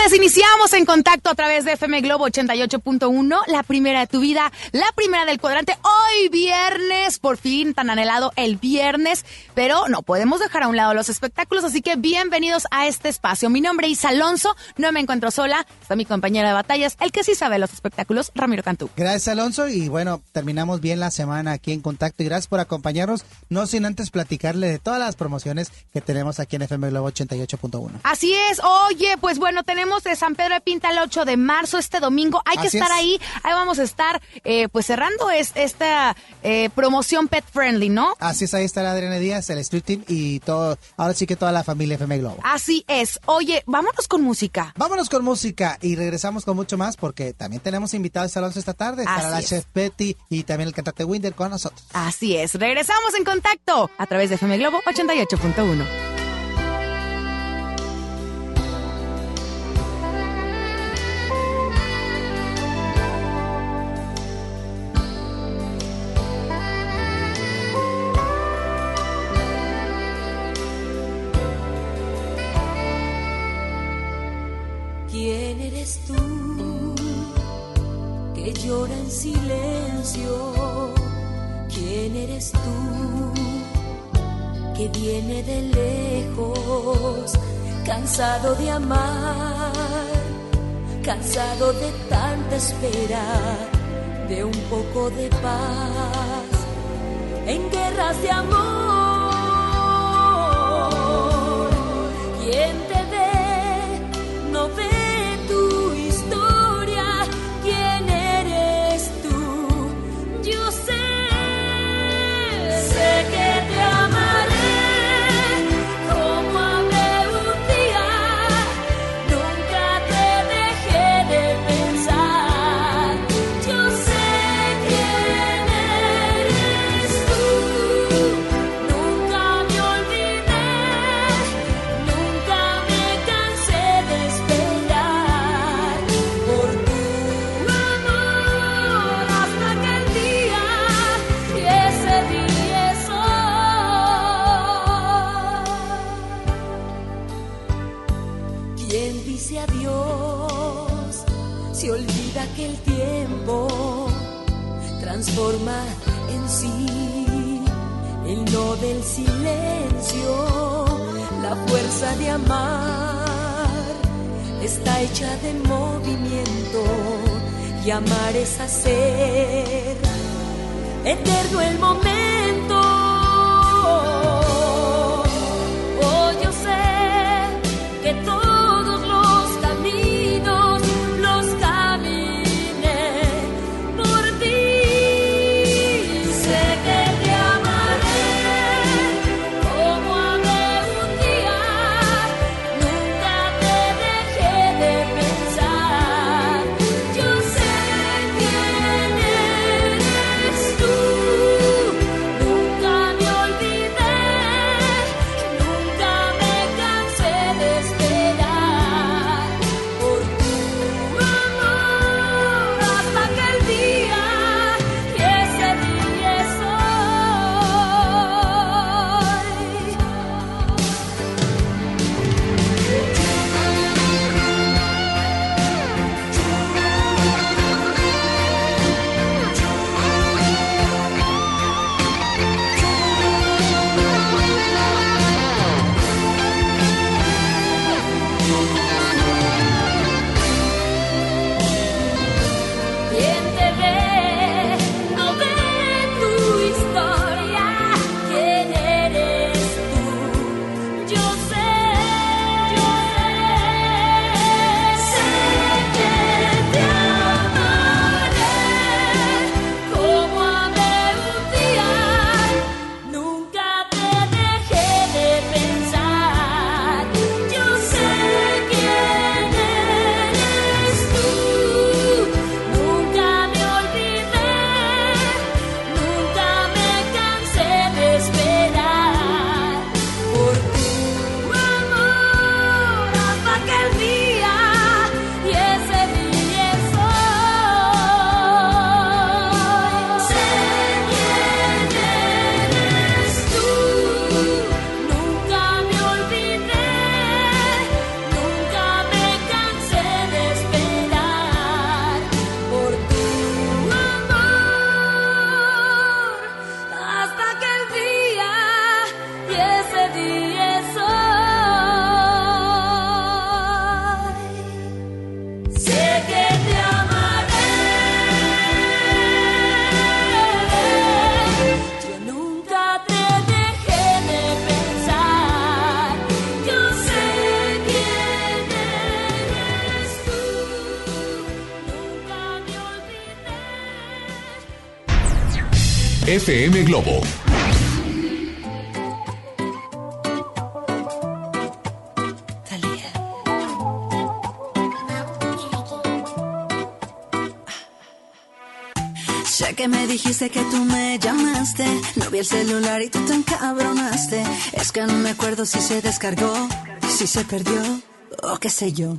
tardes, iniciamos en contacto a través de FM Globo 88.1, la primera de tu vida, la primera del cuadrante. Hoy viernes, por fin tan anhelado el viernes, pero no podemos dejar a un lado los espectáculos, así que bienvenidos a este espacio. Mi nombre es Alonso, no me encuentro sola, está mi compañera de batallas, el que sí sabe los espectáculos, Ramiro Cantú. Gracias Alonso y bueno, terminamos bien la semana aquí en contacto y gracias por acompañarnos, no sin antes platicarle de todas las promociones que tenemos aquí en FM Globo 88.1. Así es, oye, pues bueno, tenemos de San Pedro de Pinta el 8 de marzo, este domingo. Hay que estar ahí. Ahí vamos a estar, eh, pues cerrando es, esta eh, promoción pet friendly, ¿no? Así es, ahí estará Adriana Díaz, el Street Team y todo, ahora sí que toda la familia FM Globo. Así es. Oye, vámonos con música. Vámonos con música y regresamos con mucho más porque también tenemos invitados a esta tarde. Estará la chef Betty y también el cantante Winder con nosotros. Así es. Regresamos en contacto a través de FM Globo 88.1. ¿Quién eres tú que llora en silencio? ¿Quién eres tú que viene de lejos, cansado de amar, cansado de tanta espera, de un poco de paz, en guerras de amor? Amar está hecha de movimiento y amar es hacer eterno el momento. FM Globo. Sé que me dijiste que tú me llamaste. No vi el celular y tú te encabronaste. Es que no me acuerdo si se descargó, si se perdió o qué sé yo.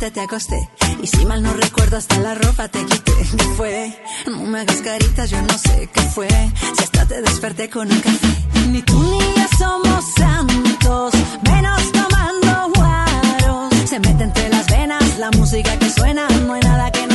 besamos y a las 7 te acosté. Y si mal no recuerdo, hasta la ropa te quité. ¿Qué fue? No me hagas caritas, yo no sé qué fue. Si hasta te desperté con un café. Ni tú ni yo somos santos, menos tomando guaros. Se mete entre las venas la música que suena, no hay nada que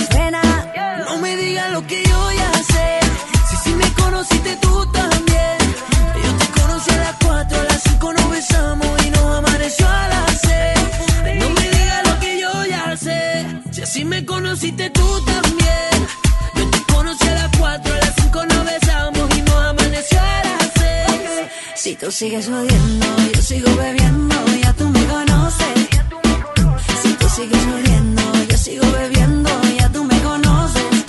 conociste tú también. Yo te conocí a las 4, a las 5 nos besamos y nos amaneció a las 6. Si tú sigues odiando, yo sigo bebiendo, ya tú me conoces. Si tú sigues odiando, yo sigo bebiendo, ya tú me conoces.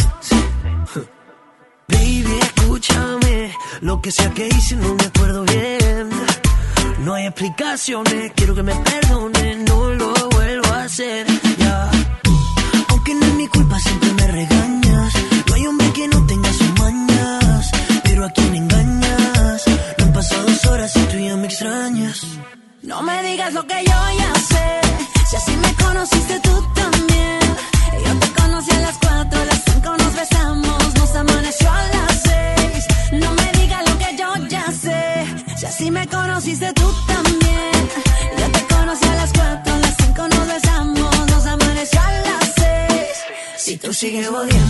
Baby, escúchame. Lo que sea que hice no me acuerdo bien. No hay explicaciones, quiero que me perdonen, no lo vuelvo a hacer. Ya. Es mi culpa, siempre me regañas. No hay hombre que no tenga sus mañas. Pero a quién engañas. No han pasado dos horas y tú ya me extrañas. No me digas lo que yo ya sé. Si así me conociste tú también. Yo te conocí a las 4, a las 5 nos besamos, nos amaneció a las 6. No me digas lo que yo ya sé. Si así me conociste tú también. Si tú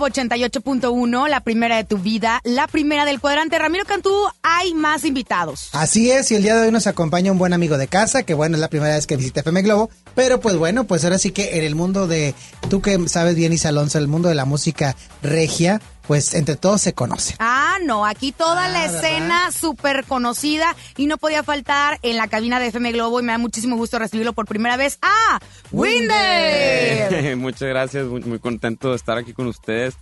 Globo 88.1, la primera de tu vida, la primera del cuadrante. Ramiro Cantú, hay más invitados. Así es, y el día de hoy nos acompaña un buen amigo de casa, que bueno, es la primera vez que visita FM Globo, pero pues bueno, pues ahora sí que en el mundo de, tú que sabes bien, Isa Alonso, el mundo de la música regia, pues entre todos se conocen. Ah, no, aquí toda Ah, la ¿verdad? escena súper conocida y no podía faltar en la cabina de FM Globo y me da muchísimo gusto recibirlo por primera vez. ¡Ah! ¡Winder! Muchas gracias, muy, muy contento de estar aquí con ustedes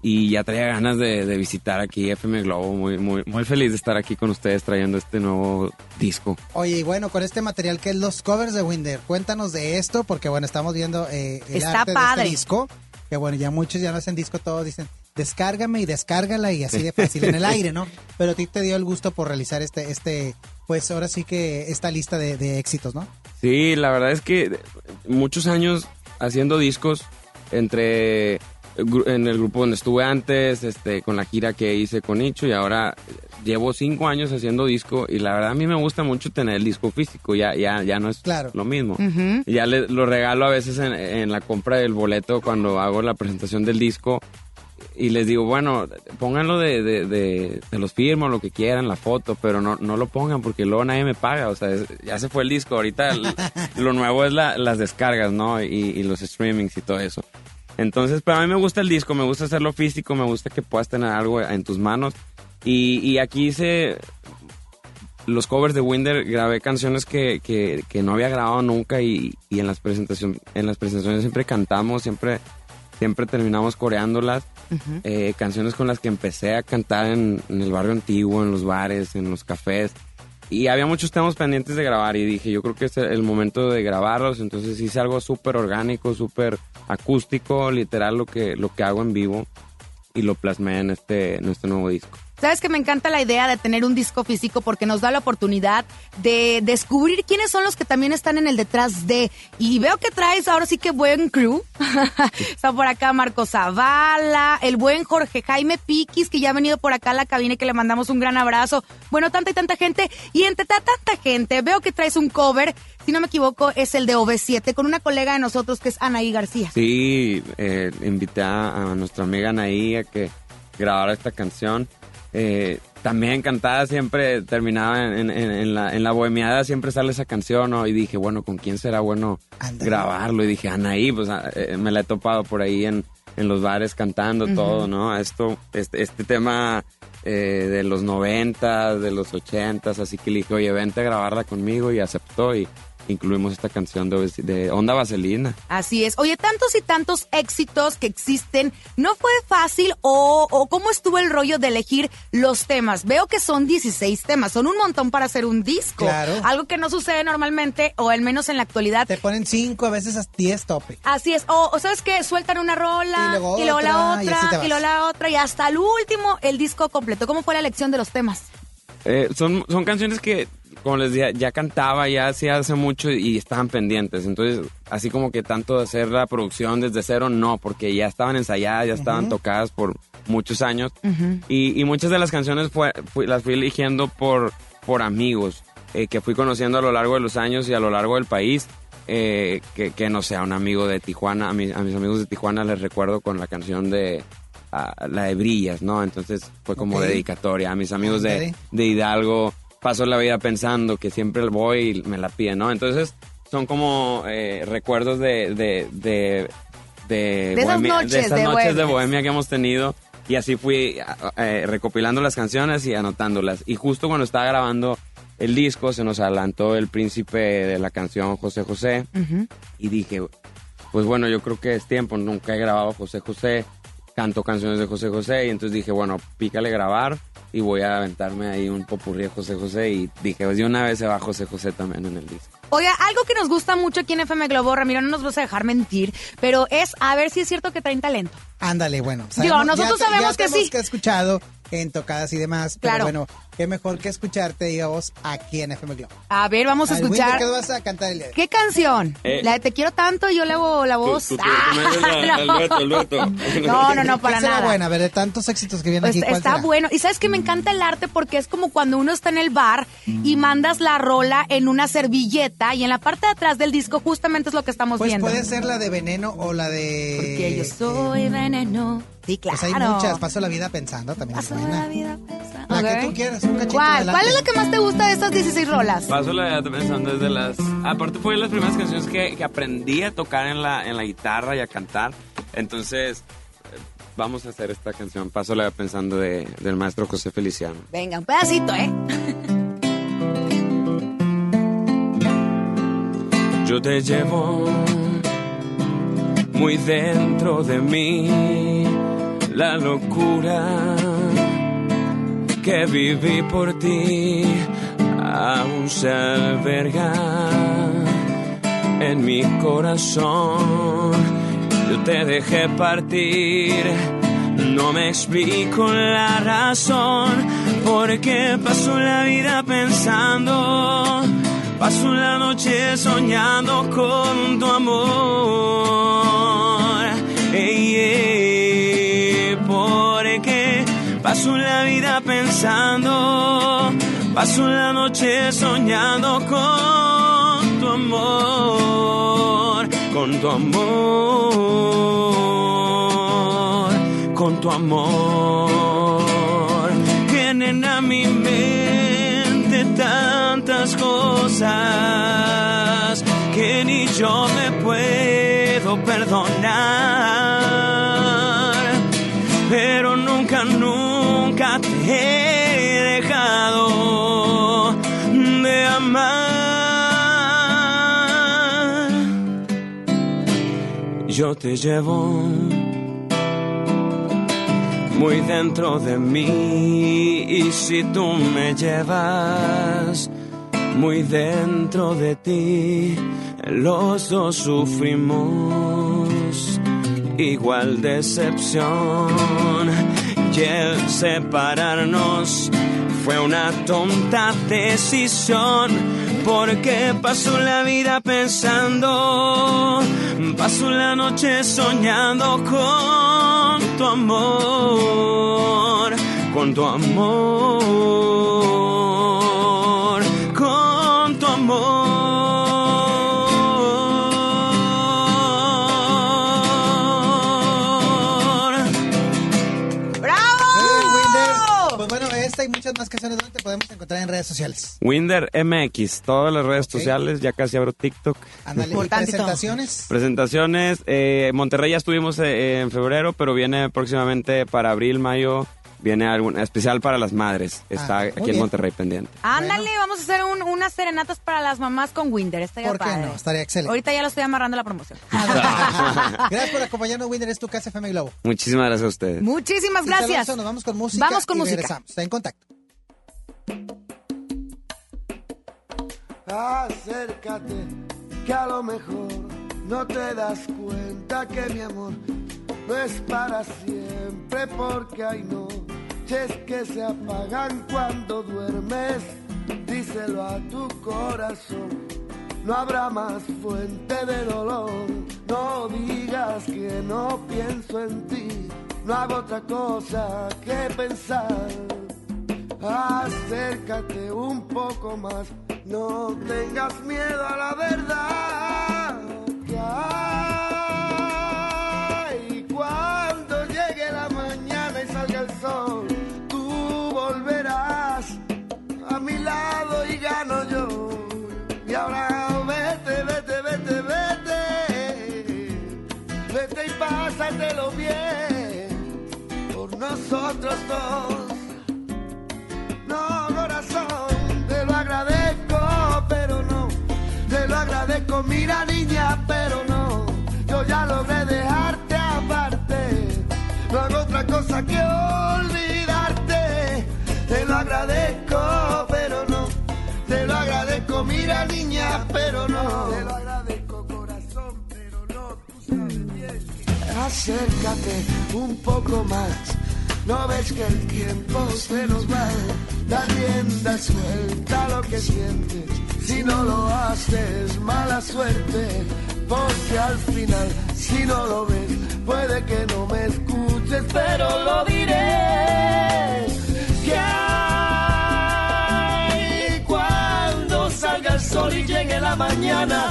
y ya traía ganas de, de visitar aquí FM Globo, muy, muy, muy feliz de estar aquí con ustedes trayendo este nuevo disco. Oye, y bueno, con este material que es los covers de Winder, cuéntanos de esto, porque bueno, estamos viendo eh, el Está arte de padre. este disco, que bueno, ya muchos ya no hacen disco, todos dicen, descárgame y descárgala y así de fácil en el aire, ¿no? Pero a ti te dio el gusto por realizar este, este, pues ahora sí que esta lista de, de éxitos, ¿no? Sí, la verdad es que muchos años haciendo discos entre en el grupo donde estuve antes, este, con la gira que hice con Nicho y ahora llevo cinco años haciendo disco y la verdad a mí me gusta mucho tener el disco físico, ya, ya, ya no es Claro. lo mismo. Ya le- lo regalo a veces en, en la compra del boleto cuando hago la presentación del disco y les digo, bueno, pónganlo de, de, de, de los firmos, lo que quieran, la foto, pero no, no lo pongan porque luego nadie me paga, o sea, es- ya se fue el disco, ahorita el- lo nuevo es la- las descargas, ¿no? Y, y los streamings y todo eso. Entonces, pero a mí me gusta el disco, me gusta hacerlo físico, me gusta que puedas tener algo en tus manos. Y, y aquí hice los covers de Winder, grabé canciones que, que, que no había grabado nunca y, y en, las presentación, en las presentaciones siempre cantamos, siempre, siempre terminamos coreándolas. Eh, canciones con las que empecé a cantar en, el barrio antiguo, en los bares, en los cafés. Y había muchos temas pendientes de grabar y dije, yo creo que es el momento de grabarlos. Entonces hice algo súper orgánico, súper acústico, literal lo que, lo que hago en vivo y lo plasmé en este, en este nuevo disco. Sabes que me encanta la idea de tener un disco físico porque nos da la oportunidad de descubrir quiénes son los que también están en el detrás de. Y veo que traes ahora sí que buen crew. Está por acá Marco Zavala, el buen Jorge Jaime Piquis, que ya ha venido por acá a la cabina y que le mandamos un gran abrazo. Bueno, tanta y tanta gente. Y entre ta- tanta gente, veo que traes un cover. si no me equivoco, es el de OV7, con una colega de nosotros que es Anaí García. Sí, eh, invité a nuestra amiga Anaí a que grabara esta canción. Eh, también cantada siempre terminaba en, en- en la, en la bohemiada, siempre sale esa canción, ¿no? Y dije, bueno, ¿con quién será bueno grabarlo? Y dije, Anaí, pues ah, eh, me la he topado por ahí en, en los bares cantando todo, ¿no? Esto, este, este tema eh, de los 90, de los 80, así que le dije, oye, vente a grabarla conmigo y aceptó y incluimos esta canción de, de Onda Vaselina. Así es. Oye, tantos y tantos éxitos que existen, ¿no fue fácil o, o cómo estuvo el rollo de elegir los temas? Veo que son 16 temas, son un montón para hacer un disco. Claro. Algo que no sucede normalmente, o al menos en la actualidad. Te ponen cinco, a veces hasta 10 tope. Así es. O, o sabes que sueltan una rola Y luego la otra, y otra y, luego la otra y hasta el último el disco completo. ¿Cómo fue la elección de los temas? Eh, son, son canciones que, como les decía, ya cantaba, ya hacía hace mucho y estaban pendientes. Entonces, así como que tanto de hacer la producción desde cero, no, porque ya estaban ensayadas, ya estaban tocadas por muchos años. y, y muchas de las canciones fue, fui- las fui eligiendo por, por amigos eh, que fui conociendo a lo largo de los años y a lo largo del país. eh, que, que no sea un amigo de Tijuana, a, mi- a mis amigos de Tijuana les recuerdo con la canción de la de Brillas, ¿no? Entonces fue como dedicatoria. A mis amigos de, de Hidalgo. Paso la vida pensando que siempre voy y me la piden, ¿no? Entonces son como eh, recuerdos de... de, de de, De esas noches de, esas noches de bohemia que hemos tenido. Y así fui eh, recopilando las canciones y anotándolas. Y justo cuando estaba grabando el disco se nos adelantó el príncipe de la canción José José. Y dije pues bueno yo creo que es tiempo. Nunca he grabado José José canto canciones de José José y entonces dije bueno pícale grabar y voy a aventarme ahí un popurrí de José José y dije pues de una vez se va José José también en el disco Oiga, algo que nos gusta mucho aquí en FM Globo, Ramiro, no nos vas a dejar mentir, pero es a ver si es cierto que traen talento. Ándale, bueno. Digo, nosotros ya- sabemos ya que sí. que he escuchado en tocadas y demás. Pero bueno, qué mejor que escucharte, digamos, aquí en FM Globo. A ver, vamos a escuchar. ¿Qué vas a cantar el día de hoy? ¿Qué canción? Eh. La de Te quiero tanto y yo le hago la voz. Ah, no. No, no, para ¿Qué será nada. buena? A ver, de tantos éxitos que vienen Pues aquí, ¿cuál está será? bueno. Y sabes que me encanta el arte porque es como cuando uno está en el bar y mandas la rola en una servilleta y en la parte de atrás del disco justamente es lo que estamos Pues viendo. puede ser la de Veneno o la de... Porque yo soy veneno. Sí, claro. Pues hay muchas. Paso la vida pensando también. es Paso buena. la vida pensando. La que tú quieras, un cachito ¿Cuál? ¿Cuál es la que más te gusta de estas 16 rolas? Paso la edad pensando desde las... Aparte fue de las primeras canciones que, que aprendí a tocar en la, en la guitarra y a cantar. Entonces, eh, vamos a hacer esta canción. Paso la edad pensando de- del maestro José Feliciano. Venga, un pedacito, ¿eh? Yo te llevo muy dentro de mí la locura que viví por ti aún se alberga en mi corazón. Yo te dejé partir, no me explico la razón por qué paso la vida pensando, paso la noche soñando con tu amor. Paso la vida pensando, paso la noche soñando con tu amor, con tu amor, con tu amor. Vienen a mi mente tantas cosas que ni yo me Yo te llevo muy dentro de mí. Y si tú me llevas muy dentro de ti, los dos sufrimos igual decepción. Y el separarnos fue una tonta decisión porque paso la vida pensando paso la noche soñando con tu amor con tu amor con tu amor más canciones. ¿Dónde te podemos encontrar en redes sociales? Winder MX, todas las redes sociales, ya casi abro TikTok. Ándale, ¿y Importante presentaciones? Presentaciones, eh, Monterrey ya estuvimos eh, en febrero, pero viene próximamente para abril, mayo, viene algún especial para las madres. Está Ah, aquí en bien. Monterrey pendiente. Ándale, vamos a hacer un- unas serenatas para las mamás con Winder. Estaría ¿Por qué padre. no? Estaría excelente. Ahorita ya lo estoy amarrando la promoción. Gracias por acompañarnos, Winder. Es tu casa FM Globo. Muchísimas gracias a ustedes. Muchísimas gracias. Nos vamos con música. Vamos con y música. regresamos. Está en contacto. Acércate, que a lo mejor no te das cuenta que mi amor no es para siempre, porque hay noches que se apagan cuando duermes. Díselo a tu corazón, no habrá más fuente de dolor. No digas que no pienso en ti, no hago otra cosa que pensar. Acércate un poco más, no tengas miedo a la verdad. Que hay cuando llegue la mañana y salga el sol, tú volverás a mi lado y gano yo. Y ahora vete, vete, vete, vete, vete y pásatelo bien por nosotros dos. Mira niña, pero no. Yo ya logré dejarte aparte. No hago otra cosa que olvidarte. Te lo agradezco, pero no. Te lo agradezco, mira niña, pero no. Te lo agradezco, corazón, pero no. Tú sabes bien. Acércate un poco más. No ves que el tiempo se nos va. Da rienda suelta lo que sientes. Si no lo haces, mala suerte. Porque al final, si no lo ves, puede que no me escuches, pero lo diré. Que hay cuando salga el sol y llegue la mañana,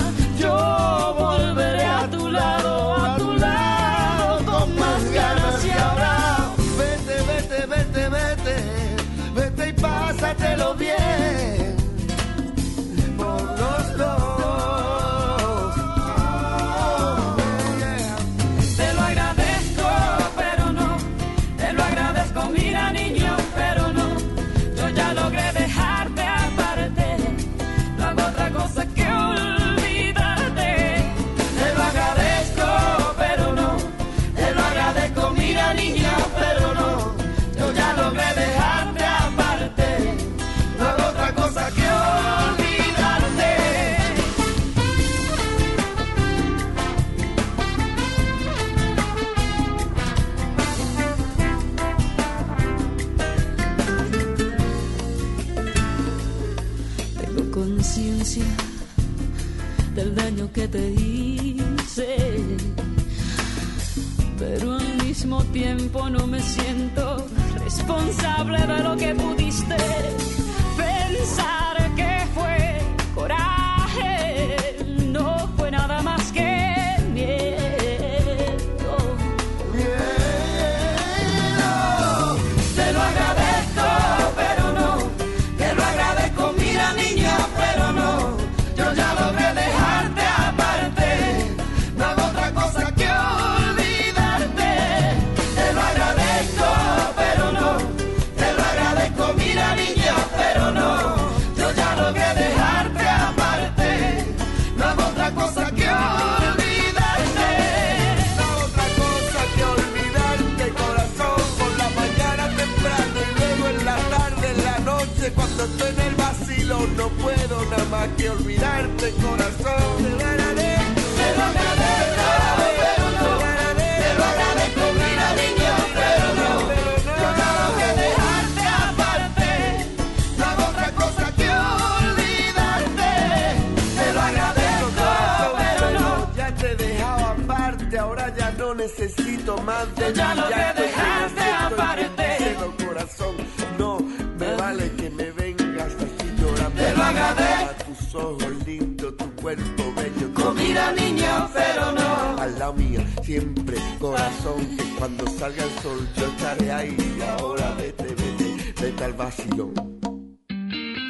te hice, pero al mismo tiempo no me siento responsable de lo que pudiste ya estoy dejarte en el aparte. corazón. No me vale que me vengas así llorando. Te lo agradezco. A tus ojos lindos, tu cuerpo bello. Mira, niña, pero no. Al lado mío, siempre, corazón, que cuando salga el sol yo estaré ahí. Ahora vete, vete, de tal vacío.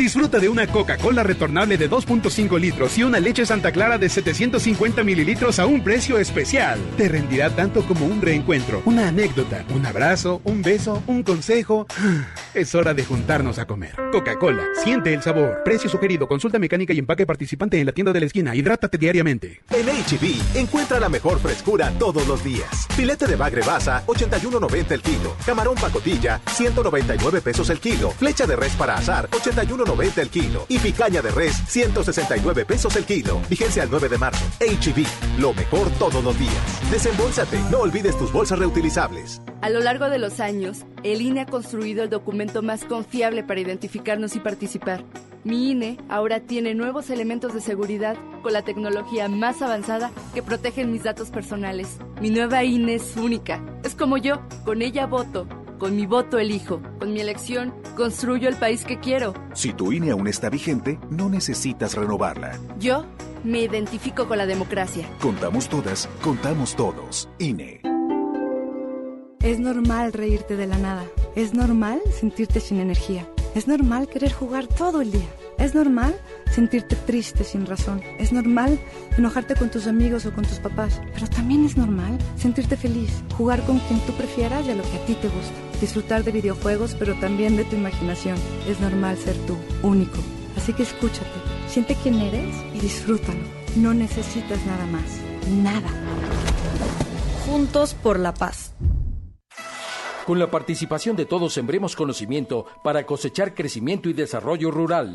Disfruta de una Coca-Cola retornable de 2.5 litros y una leche Santa Clara de 750 mililitros a un precio especial. Te rendirá tanto como un reencuentro, una anécdota, un abrazo, un beso, un consejo. Es hora de juntarnos a comer. Coca-Cola, siente el sabor. Precio sugerido, consulta mecánica y empaque participante en la tienda de la esquina. Hidrátate diariamente. En HB, encuentra la mejor frescura todos los días. Filete de bagre basa, 81.90 el kilo. Camarón pacotilla, 199 pesos el kilo. Flecha de res para azar, 81.90 el kilo. Y picaña de res, 169 pesos el kilo. Vigencia el 9 de marzo. HB, lo mejor todos los días. Desembolsate, no olvides tus bolsas reutilizables. A lo largo de los años, el INE ha construido el documento más confiable para identificarnos y participar. Mi INE ahora tiene nuevos elementos de seguridad con la tecnología más avanzada que protegen mis datos personales. Mi nueva INE es única. Es como yo, con ella voto. Con mi voto elijo. Con mi elección construyo el país que quiero. Si tu INE aún está vigente, no necesitas renovarla. Yo me identifico con la democracia. Contamos todas, contamos todos. INE. Es normal reírte de la nada. Es normal sentirte sin energía. Es normal querer jugar todo el día. Es normal sentirte triste sin razón. Es normal enojarte con tus amigos o con tus papás. Pero también es normal sentirte feliz, jugar con quien tú prefieras y a lo que a ti te gusta. Disfrutar de videojuegos, pero también de tu imaginación. Es normal ser tú, único. Así que escúchate, siente quién eres y disfrútalo. No necesitas nada más. Nada. Juntos por la paz. Con la participación de todos sembremos conocimiento para cosechar crecimiento y desarrollo rural.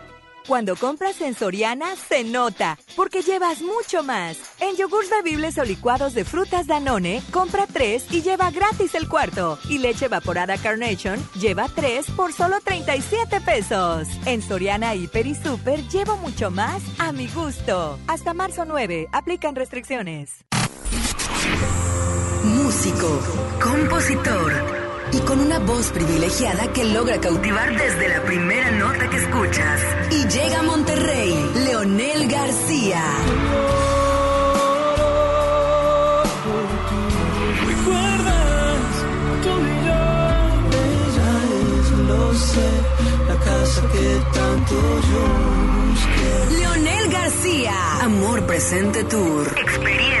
Cuando compras en Soriana, se nota, porque llevas mucho más. En yogurts bebibles o licuados de frutas Danone, compra tres y lleva gratis el cuarto. Y leche evaporada Carnation, lleva tres por solo 37 pesos. En Soriana, Hiper y Super, llevo mucho más a mi gusto. Hasta marzo 9, aplican restricciones. Músico, compositor y con una voz privilegiada que logra cautivar desde la primera nota que escuchas. Y llega a Monterrey, Leonel García. ¿Recuerdas? Tú y yo, ella es, lo sé, la casa que tanto yo busqué. Leonel García, Amor Presente Tour. Experiencia 360.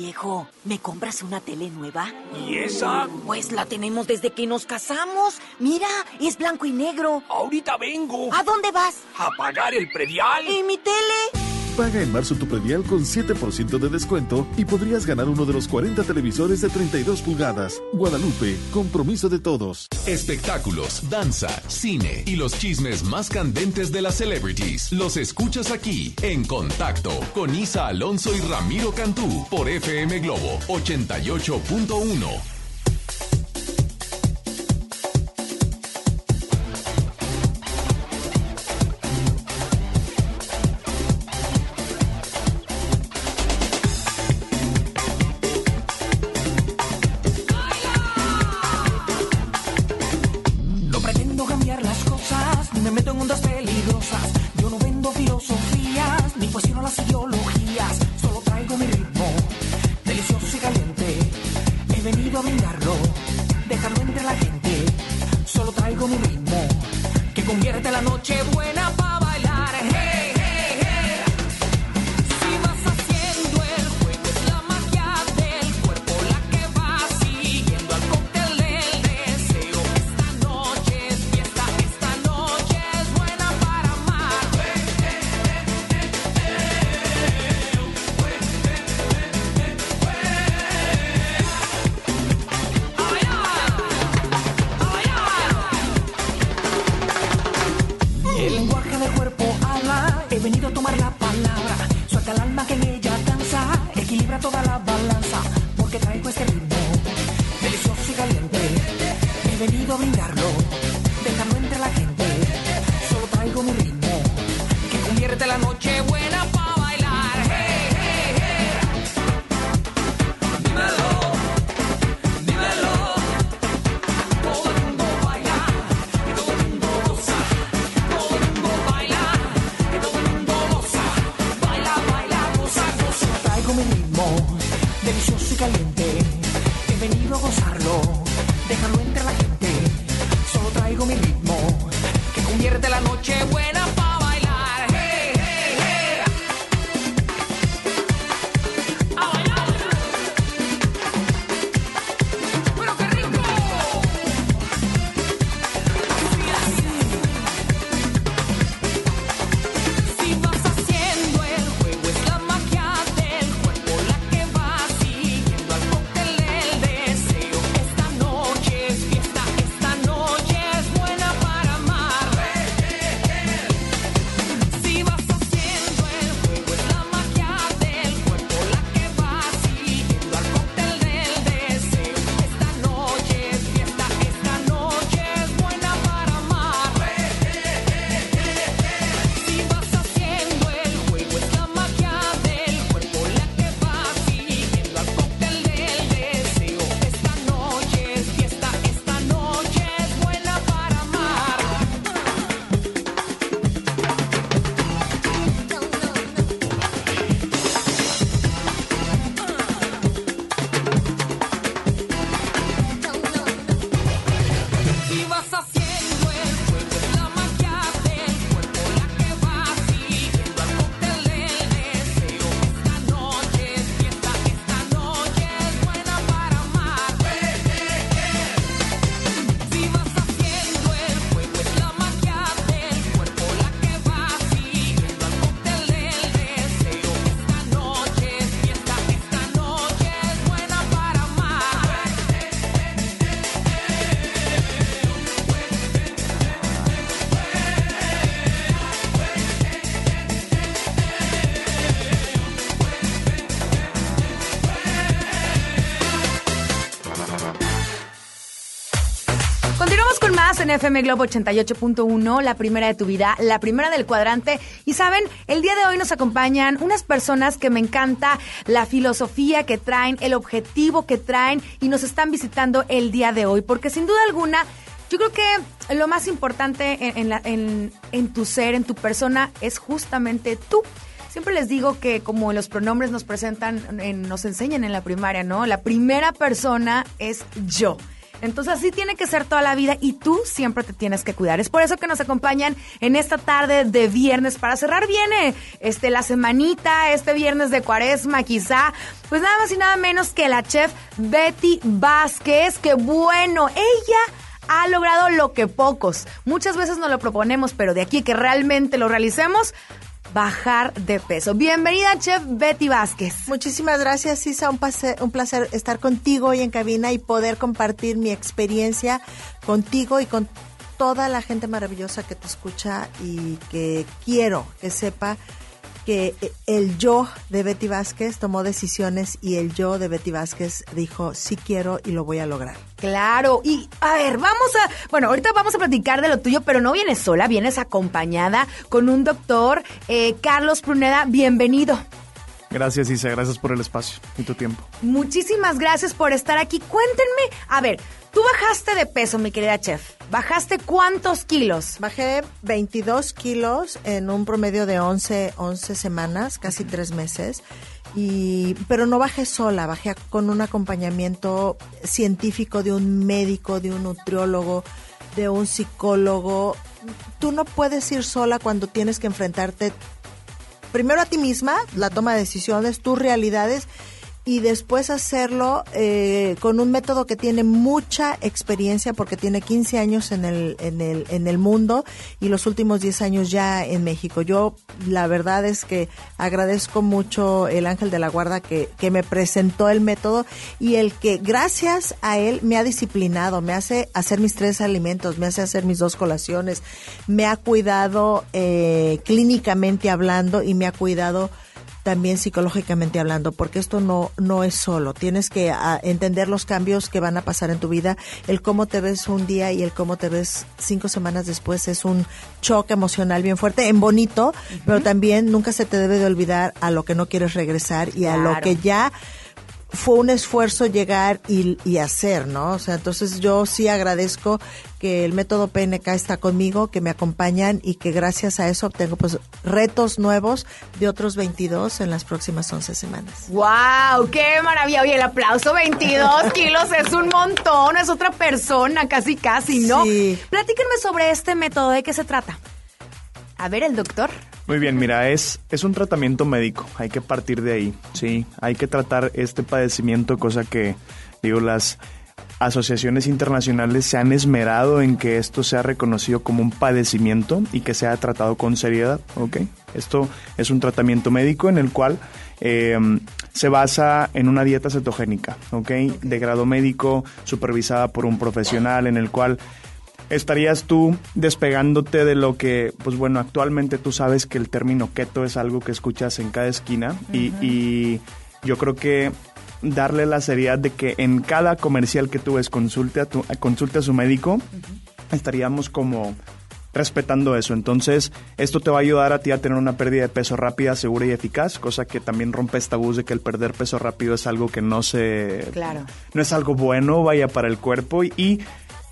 Viejo, ¿me compras una tele nueva? ¿Y esa? Pues la tenemos desde que nos casamos. Mira, es blanco y negro. Ahorita vengo. ¿A dónde vas? A pagar el predial. ¿Y mi tele? Paga en marzo tu predial con 7% de descuento y podrías ganar uno de los 40 televisores de 32 pulgadas. Guadalupe, compromiso de todos. Espectáculos, danza, cine y los chismes más candentes de las celebrities. Los escuchas aquí en Contacto con Isa Alonso y Ramiro Cantú por FM Globo 88.1. El lenguaje de cuerpo ala, he venido a tomar la palabra. Suelta el alma que en ella danza, equilibra toda la balanza, porque traigo este ritmo delicioso y caliente. He venido a brindar en FM Globo 88.1, la primera de tu vida, la primera del cuadrante. Y saben, el día de hoy nos acompañan unas personas que me encanta la filosofía que traen, el objetivo que traen y nos están visitando el día de hoy. Porque sin duda alguna, yo creo que lo más importante en, tu ser, en tu persona, es justamente tú. Siempre les digo que como los pronombres nos presentan, en- nos enseñan en la primaria, ¿no? La primera persona es yo. Entonces así tiene que ser toda la vida y tú siempre te tienes que cuidar. Es por eso que nos acompañan en esta tarde de viernes para cerrar bien eh, este la semanita, este viernes de Cuaresma quizá. Pues nada más y nada menos que la chef Betty Vázquez, que bueno, ella ha logrado lo que pocos. Muchas veces nos lo proponemos, pero de aquí que realmente lo realicemos, bajar de peso. Bienvenida, chef Betty Vázquez. Muchísimas gracias, Isa. Un placer, un placer estar contigo hoy en cabina y poder compartir mi experiencia contigo y con toda la gente maravillosa que te escucha y que quiero que sepa que el yo de Betty Vázquez tomó decisiones y el yo de Betty Vázquez dijo, sí quiero y lo voy a lograr. Claro, y a ver, vamos a, bueno, ahorita vamos a platicar de lo tuyo, pero no vienes sola, vienes acompañada con un doctor, eh, Carlos Pruneda, bienvenido. Gracias, Isa. Gracias por el espacio y tu tiempo. Muchísimas gracias por estar aquí. Cuéntenme, a ver, tú bajaste de peso, mi querida chef. ¿Bajaste cuántos kilos? Bajé 22 kilos en un promedio de 11, 11 semanas, casi tres meses. Y, pero no bajé sola, bajé con un acompañamiento científico de un médico, de un nutriólogo, de un psicólogo. Tú no puedes ir sola cuando tienes que enfrentarte primero a ti misma, la toma de decisiones, tus realidades y después hacerlo eh, con un método que tiene mucha experiencia porque tiene 15 años en el, en el, en el mundo y los últimos 10 años ya en México. Yo la verdad es que agradezco mucho el ángel de la guarda que, que me presentó el método y el que gracias a él me ha disciplinado, me hace hacer mis tres alimentos, me hace hacer mis dos colaciones, me ha cuidado eh, clínicamente hablando y me ha cuidado también psicológicamente hablando, porque esto no, no es solo. Tienes que ah, entender los cambios que van a pasar en tu vida. El cómo te ves un día y el cómo te ves cinco semanas después es un choque emocional bien fuerte, en bonito, pero también nunca se te debe de olvidar a lo que no quieres regresar y a lo que ya fue un esfuerzo llegar y, y hacer, ¿no? O sea, entonces yo sí agradezco que el método PNK está conmigo, que me acompañan y que gracias a eso obtengo pues retos nuevos de otros 22 en las próximas 11 semanas. ¡Wow! ¡Qué maravilla! Oye, el aplauso, 22 kilos es un montón, es otra persona, casi, casi, ¿no? Sí. Platíquenme sobre este método, ¿de qué se trata? A ver, el doctor. Muy bien, mira, es, es un tratamiento médico, hay que partir de ahí, ¿sí? Hay que tratar este padecimiento, cosa que, digo, las asociaciones internacionales se han esmerado en que esto sea reconocido como un padecimiento y que sea tratado con seriedad, ¿ok? Esto es un tratamiento médico en el cual eh, se basa en una dieta cetogénica, ¿ok? De grado médico, supervisada por un profesional, en el cual estarías tú despegándote de lo que, pues bueno, actualmente tú sabes que el término keto es algo que escuchas en cada esquina y, y yo creo que darle la seriedad de que en cada comercial que tú ves consulte a, tu, consulte a su médico, estaríamos como respetando eso. Entonces, esto te va a ayudar a ti a tener una pérdida de peso rápida, segura y eficaz, cosa que también rompe esta tabú de que el perder peso rápido es algo que no se Claro. no es algo bueno, vaya, para el cuerpo y, y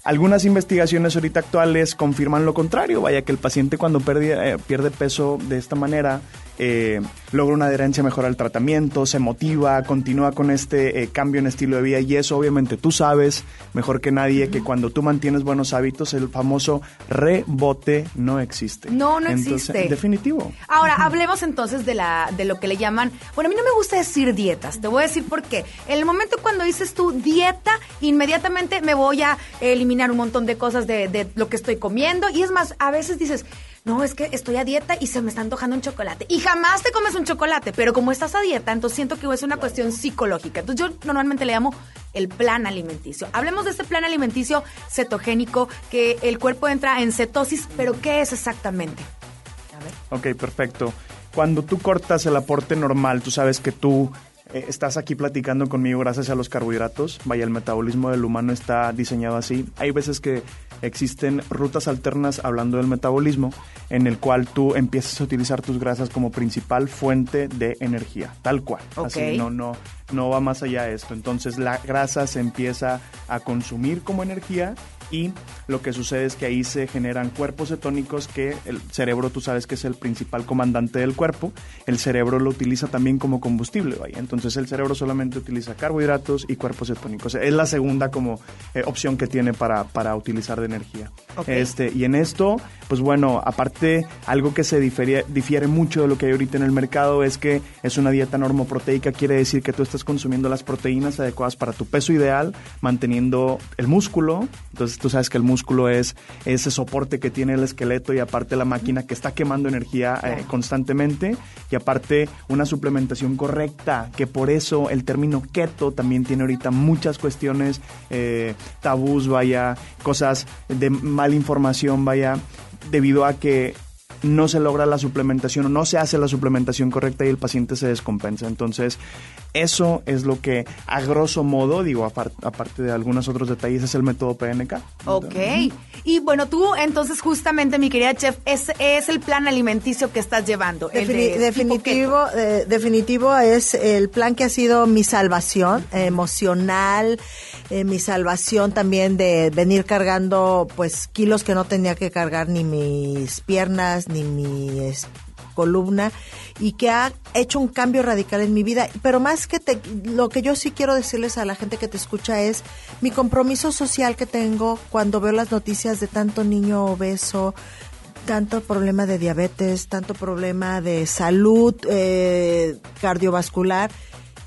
algunas investigaciones ahorita actuales confirman lo contrario, vaya, que el paciente cuando eh, pierde peso de esta manera eh, logra una adherencia mejor al tratamiento, se motiva, continúa con este eh, cambio en estilo de vida y eso obviamente tú sabes mejor que nadie que cuando tú mantienes buenos hábitos el famoso rebote no existe. No, no Entonces, existe. Definitivo. Ahora, hablemos entonces de, la, de lo que le llaman, bueno, a mí no me gusta decir dietas, te voy a decir por qué. En el momento cuando dices tú dieta, inmediatamente me voy a eliminar un montón de cosas de, de lo que estoy comiendo y es más, a veces dices, no, es que estoy a dieta y se me está antojando un chocolate. Y jamás te comes un chocolate, pero como estás a dieta, entonces siento que es una cuestión psicológica. Entonces yo normalmente le llamo el plan alimenticio. Hablemos de este plan alimenticio cetogénico, que el cuerpo entra en cetosis, pero ¿qué es exactamente? Ok, perfecto. Cuando tú cortas el aporte normal, tú sabes que tú eh, estás aquí platicando conmigo gracias a los carbohidratos. Vaya, el metabolismo del humano está diseñado así. Hay veces que existen rutas alternas hablando del metabolismo en el cual tú empiezas a utilizar tus grasas como principal fuente de energía, tal cual. Así, no, no, no va más allá de esto. Entonces la grasa se empieza a consumir como energía y lo que sucede es que ahí se generan cuerpos cetónicos que el cerebro tú sabes que es el principal comandante del cuerpo, el cerebro lo utiliza también como combustible, vaya. entonces el cerebro solamente utiliza carbohidratos y cuerpos cetónicos, es la segunda como eh, opción que tiene para, para utilizar de energía. Este, y en esto, pues bueno, aparte algo que se difiere mucho de lo que hay ahorita en el mercado es que es una dieta normoproteica, quiere decir que tú estás consumiendo las proteínas adecuadas para tu peso ideal, manteniendo el músculo, entonces tú sabes que el músculo es ese soporte que tiene el esqueleto y aparte la máquina que está quemando energía eh, constantemente. Y aparte una suplementación correcta, que por eso el término keto también tiene ahorita muchas cuestiones, eh, tabús, vaya, cosas de mala información, vaya, debido a que no se logra la suplementación o no se hace la suplementación correcta y el paciente se descompensa. Entonces, eso es lo que, a grosso modo, digo, apar- aparte de algunos otros detalles, es el método PNK. Ok. Y bueno, tú entonces justamente, mi querida chef, es, es el plan alimenticio que estás llevando. el Defini- de definitivo, eh, definitivo es el plan que ha sido mi salvación eh, emocional, eh, mi salvación también de venir cargando pues kilos que no tenía que cargar ni mis piernas ni mi columna y que ha hecho un cambio radical en mi vida. Pero más que te, lo que yo sí quiero decirles a la gente que te escucha es mi compromiso social que tengo cuando veo las noticias de tanto niño obeso, tanto problema de diabetes, tanto problema de salud eh, cardiovascular,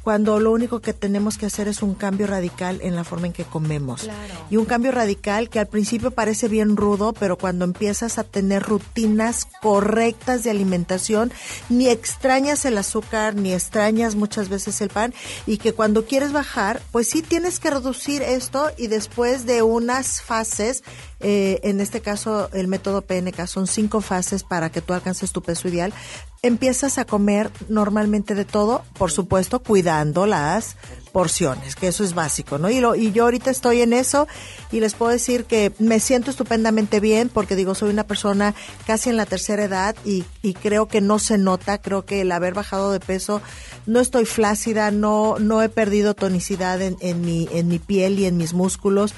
cuando lo único que tenemos que hacer es un cambio radical en la forma en que comemos. Y un cambio radical que al principio parece bien rudo, pero cuando empiezas a tener rutinas correctas de alimentación, ni extrañas el azúcar, ni extrañas muchas veces el pan, y que cuando quieres bajar, pues sí tienes que reducir esto y después de unas fases, eh, en este caso el método PNK son cinco fases para que tú alcances tu peso ideal, empiezas a comer normalmente de todo, por supuesto, cuidando las porciones, que eso es básico, ¿no? Y, lo, y yo ahorita estoy en eso y les puedo decir que me siento estupendamente bien porque digo, soy una persona casi en la tercera edad y, creo que no se nota, creo que el haber bajado de peso, no estoy flácida, no, no he perdido tonicidad en, en, mi, en mi piel y en mis músculos,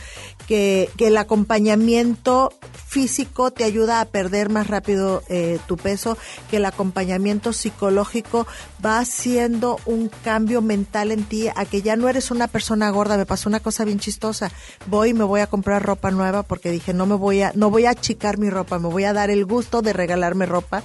que, que el acompañamiento físico te ayuda a perder más rápido eh, tu peso, que el acompañamiento psicológico va haciendo un cambio mental en ti a que ya no eres una persona gorda. Me pasó una cosa bien chistosa. Voy y me voy a comprar ropa nueva porque dije no me voy a no voy a achicar mi ropa, me voy a dar el gusto de regalarme ropa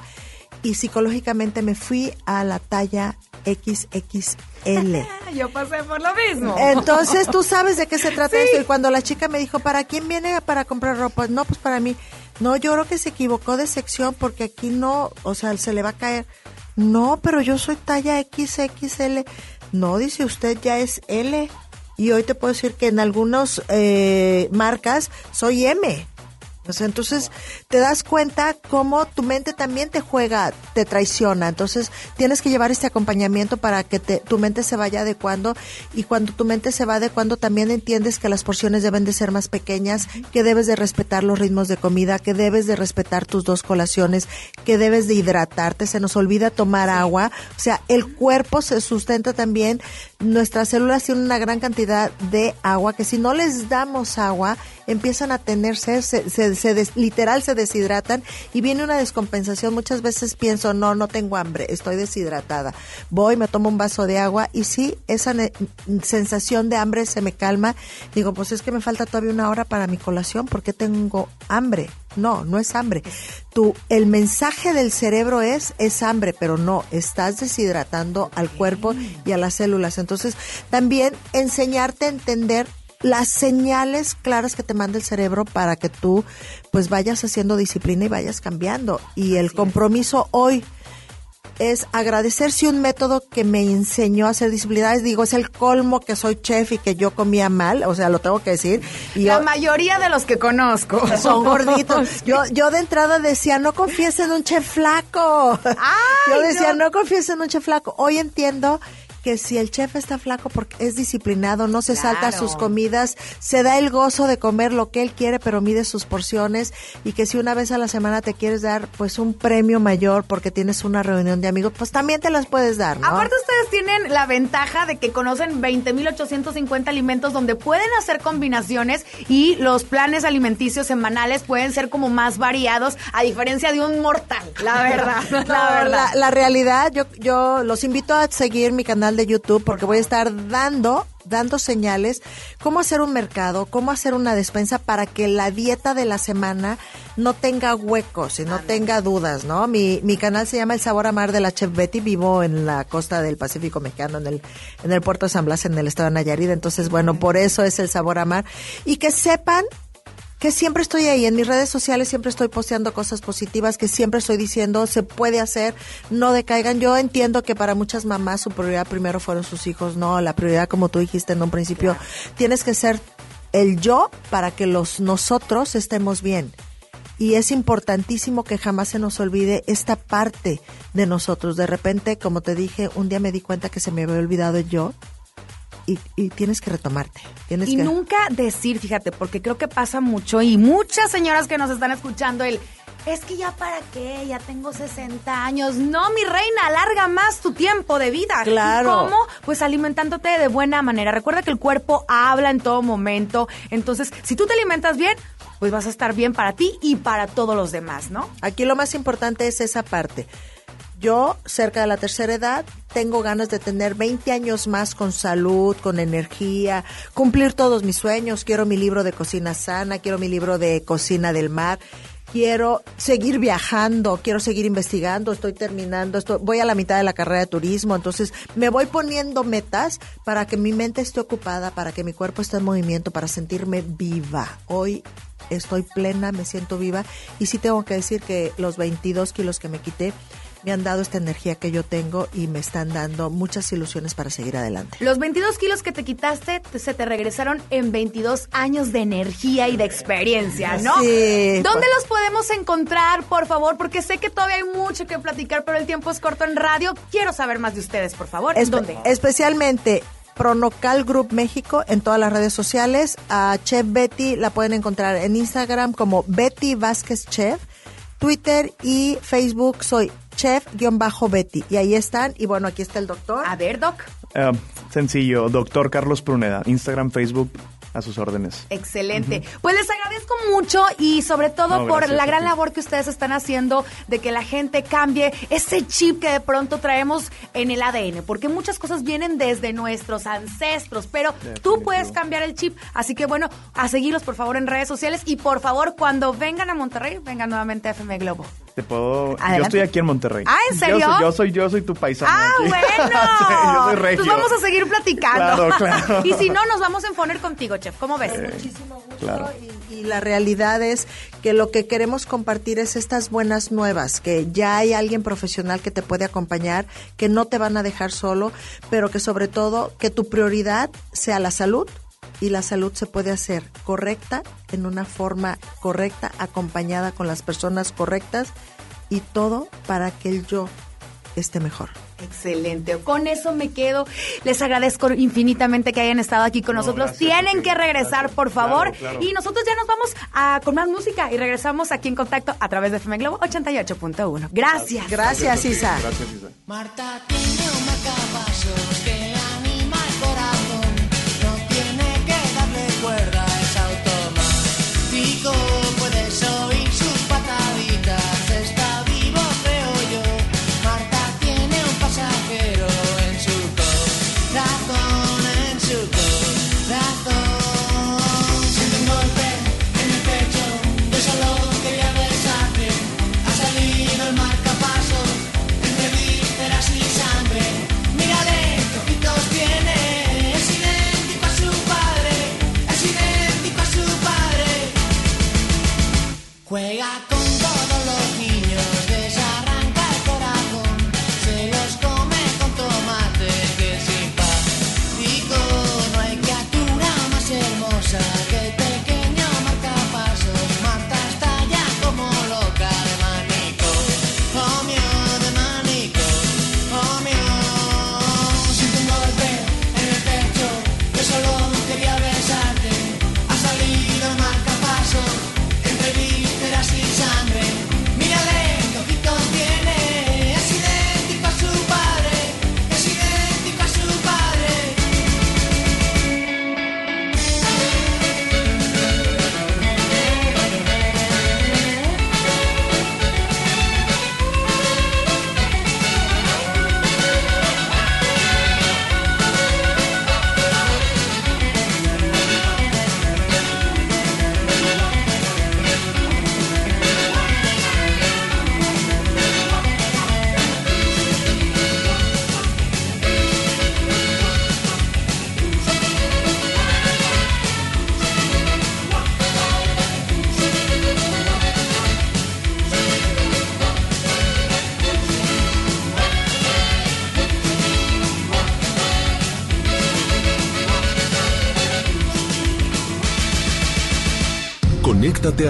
y psicológicamente me fui a la talla XXL. Yo pasé por lo mismo. Entonces tú sabes de qué se trata Sí. esto. Y cuando la chica me dijo, ¿para quién viene para comprar ropa? No, pues para mí. No, yo creo que se equivocó de sección porque aquí no, o sea, se le va a caer. No, pero yo soy talla XXL. No, dice usted ya es L. Y hoy te puedo decir que en algunas eh, marcas soy M. O sea, entonces te das cuenta cómo tu mente también te juega, te traiciona. Entonces tienes que llevar este acompañamiento para que te- tu mente se vaya adecuando y cuando tu mente se va adecuando también entiendes que las porciones deben de ser más pequeñas, que debes de respetar los ritmos de comida, que debes de respetar tus dos colaciones, que debes de hidratarte. Se nos olvida tomar agua. O sea, el cuerpo se sustenta también. Nuestras células tienen una gran cantidad de agua que si no les damos agua, empiezan a tenerse, se, se, se des- literal se deshidratan y viene una descompensación. Muchas veces pienso, no, no tengo hambre, estoy deshidratada. Voy, me tomo un vaso de agua y sí, esa sensación de hambre se me calma. Digo, pues es que me falta todavía una hora para mi colación, ¿por qué tengo hambre? No, no es hambre. Tu, el mensaje del cerebro es, es hambre, pero no, estás deshidratando al cuerpo y a las células. Entonces, también enseñarte a entender las señales claras que te manda el cerebro para que tú pues vayas haciendo disciplina y vayas cambiando. Y el compromiso hoy es agradecer si un método que me enseñó a hacer disciplinadas, digo, es el colmo que soy chef y que yo comía mal, o sea, lo tengo que decir. Y La yo- mayoría de los que conozco son gorditos. Yo, yo de entrada decía, no confíes en un chef flaco. yo decía, no. confíes en un chef flaco. Hoy entiendo que si el chef está flaco porque es disciplinado, no se salta Claro. sus comidas, se da el gozo de comer lo que él quiere, pero mide sus porciones y que si una vez a la semana te quieres dar pues un premio mayor porque tienes una reunión de amigos, pues también te las puedes dar, ¿no? Aparte ustedes tienen la ventaja de que conocen 20.850 alimentos donde pueden hacer combinaciones y los planes alimenticios semanales pueden ser como más variados a diferencia de un mortal, la verdad, la verdad. La, la realidad, yo, yo los invito a seguir mi canal de YouTube porque voy a estar dando dando señales, cómo hacer un mercado, cómo hacer una despensa para que la dieta de la semana no tenga huecos y no tenga dudas, ¿no? Mi, mi canal se llama El Sabor a Mar de la Chef Betty, vivo en la costa del Pacífico Mexicano, en el, en el puerto de San Blas, en el estado de Nayarit, entonces, bueno, por eso es El Sabor a Mar. Y que sepan que siempre estoy ahí en mis redes sociales, siempre estoy posteando cosas positivas, que siempre estoy diciendo se puede hacer, no decaigan. Yo entiendo que para muchas mamás su prioridad primero fueron sus hijos, no, la prioridad como tú dijiste en un principio, tienes que ser el yo para que los nosotros estemos bien. Y es importantísimo que jamás se nos olvide esta parte de nosotros. De repente, como te dije, un día me di cuenta que se me había olvidado el yo y, y tienes que retomarte. Tienes Y que... nunca decir, fíjate, porque creo que pasa mucho y muchas señoras que nos están escuchando el es que ya para qué, ya tengo 60 años. No, mi reina, alarga más tu tiempo de vida. Claro. ¿Y ¿Cómo? Pues alimentándote de buena manera. Recuerda que el cuerpo habla en todo momento. Entonces, si tú te alimentas bien, pues vas a estar bien para ti y para todos los demás, ¿no? Aquí lo más importante es esa parte. Yo, cerca de la tercera edad, tengo ganas de tener 20 años más con salud, con energía, cumplir todos mis sueños. Quiero mi libro de cocina sana, quiero mi libro de cocina del mar. Quiero seguir viajando, quiero seguir investigando, estoy terminando, estoy, voy a la mitad de la carrera de turismo, entonces me voy poniendo metas para que mi mente esté ocupada, para que mi cuerpo esté en movimiento, para sentirme viva. Hoy estoy plena, me siento viva y sí tengo que decir que los 22 kilos que me quité me han dado esta energía que yo tengo y me están dando muchas ilusiones para seguir adelante. Los 22 kilos que te quitaste te- se te regresaron en 22 años de energía y de experiencia, ¿no? Sí, ¿Dónde pues. los podemos encontrar, por favor? Porque sé que todavía hay mucho que platicar, pero el tiempo es corto en radio. Quiero saber más de ustedes, por favor. ¿En Espe- dónde? Especialmente Pronocal Group México en todas las redes sociales. A Chef Betty la pueden encontrar en Instagram como Betty Vázquez Chef. Twitter y Facebook soy chef-betty. Y ahí están. Y bueno, aquí está el doctor. A ver, Doc. Eh, sencillo, doctor Carlos Pruneda, Instagram, Facebook, a sus órdenes. Excelente. Pues les agradezco mucho y sobre todo No, por gracias la gran labor que ustedes están haciendo de que la gente cambie ese chip que de pronto traemos en el ADN, porque muchas cosas vienen desde nuestros ancestros, pero tú puedes cambiar el chip. Así que bueno, a seguirlos por favor en redes sociales y por favor cuando vengan a Monterrey, vengan nuevamente a FM Globo. Te puedo. Adelante. Yo estoy aquí en Monterrey. Ah, ¿en serio? Yo soy, yo soy, yo soy tu paisano. Ah, aquí. bueno. Sí, yo soy regio. Pues vamos a seguir platicando. Claro, claro. y si no, nos vamos a enfonar contigo, chef. ¿Cómo ves? Claro. Y la realidad es que lo que queremos compartir es estas buenas nuevas, que ya hay alguien profesional que te puede acompañar, que no te van a dejar solo, pero que sobre todo que tu prioridad sea la salud y la salud se puede hacer correcta, en una forma correcta, acompañada con las personas correctas y todo para que el yo esté mejor. Excelente. Con eso me quedo. Les agradezco infinitamente que hayan estado aquí con nosotros. gracias, Tienen que regresar, por favor. Claro, claro. Y nosotros ya nos vamos a, con más música y regresamos aquí en contacto a través de FM Globo 88.1. Gracias. Gracias, Isa. Gracias, Isa. Marta tiene un marcapasos automático. Puedes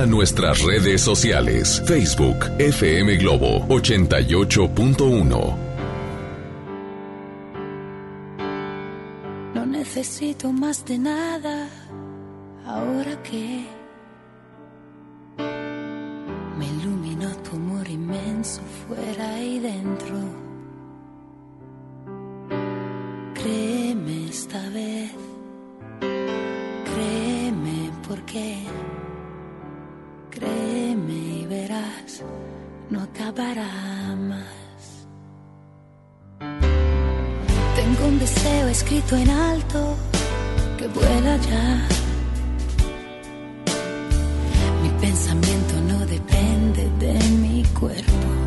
nuestras redes sociales. Facebook, FM Globo 88.1. No necesito más de nada ahora que acabará más. Tengo un deseo escrito en alto que vuela ya. Mi pensamiento no depende de mi cuerpo.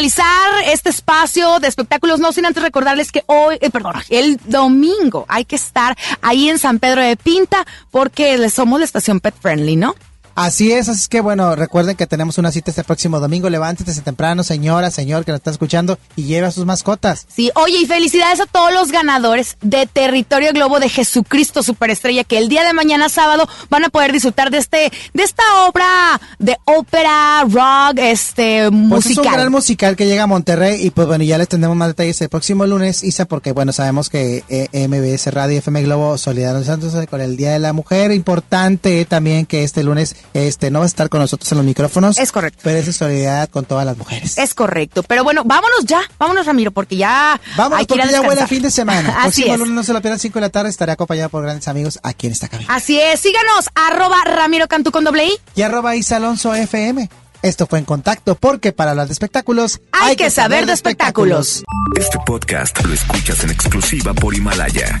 Finalizar este espacio de espectáculos, no sin antes recordarles que hoy, eh, perdón, el domingo hay que estar ahí en San Pedro de Pinta porque somos la estación Pet Friendly, ¿no? Así es, así es que bueno, recuerden que tenemos una cita este próximo domingo. Levántense temprano, señora, señor que nos está escuchando y lleve a sus mascotas. Sí, oye, y felicidades a todos los ganadores de Territorio Globo de Jesucristo Superestrella que el día de mañana sábado van a poder disfrutar de este de esta obra de ópera, rock, este Pues es un musical. gran musical que llega a Monterrey y pues bueno, ya les tendremos más detalles el próximo lunes, Isa, porque bueno, sabemos que eh, MBS Radio y FM Globo solidarizándose con el Día de la Mujer. Importante también que este lunes este no va a estar con nosotros en los micrófonos. Es correcto. Pero es de solidaridad con todas las mujeres. Es correcto, pero bueno, vámonos ya, vámonos Ramiro, porque ya Vámonos hay que ir a porque ya huele a fin de semana. Así Próximo es. lunes no se lo pierdan 5 de la tarde, estaré acompañado por grandes amigos aquí en esta cabina. Así es, síganos, arroba Ramiro Cantú con doble I. Y arroba Isa Alonso FM. Esto fue en contacto porque para hablar de espectáculos Hay que saber de espectáculos. Este podcast lo escuchas en exclusiva por Himalaya.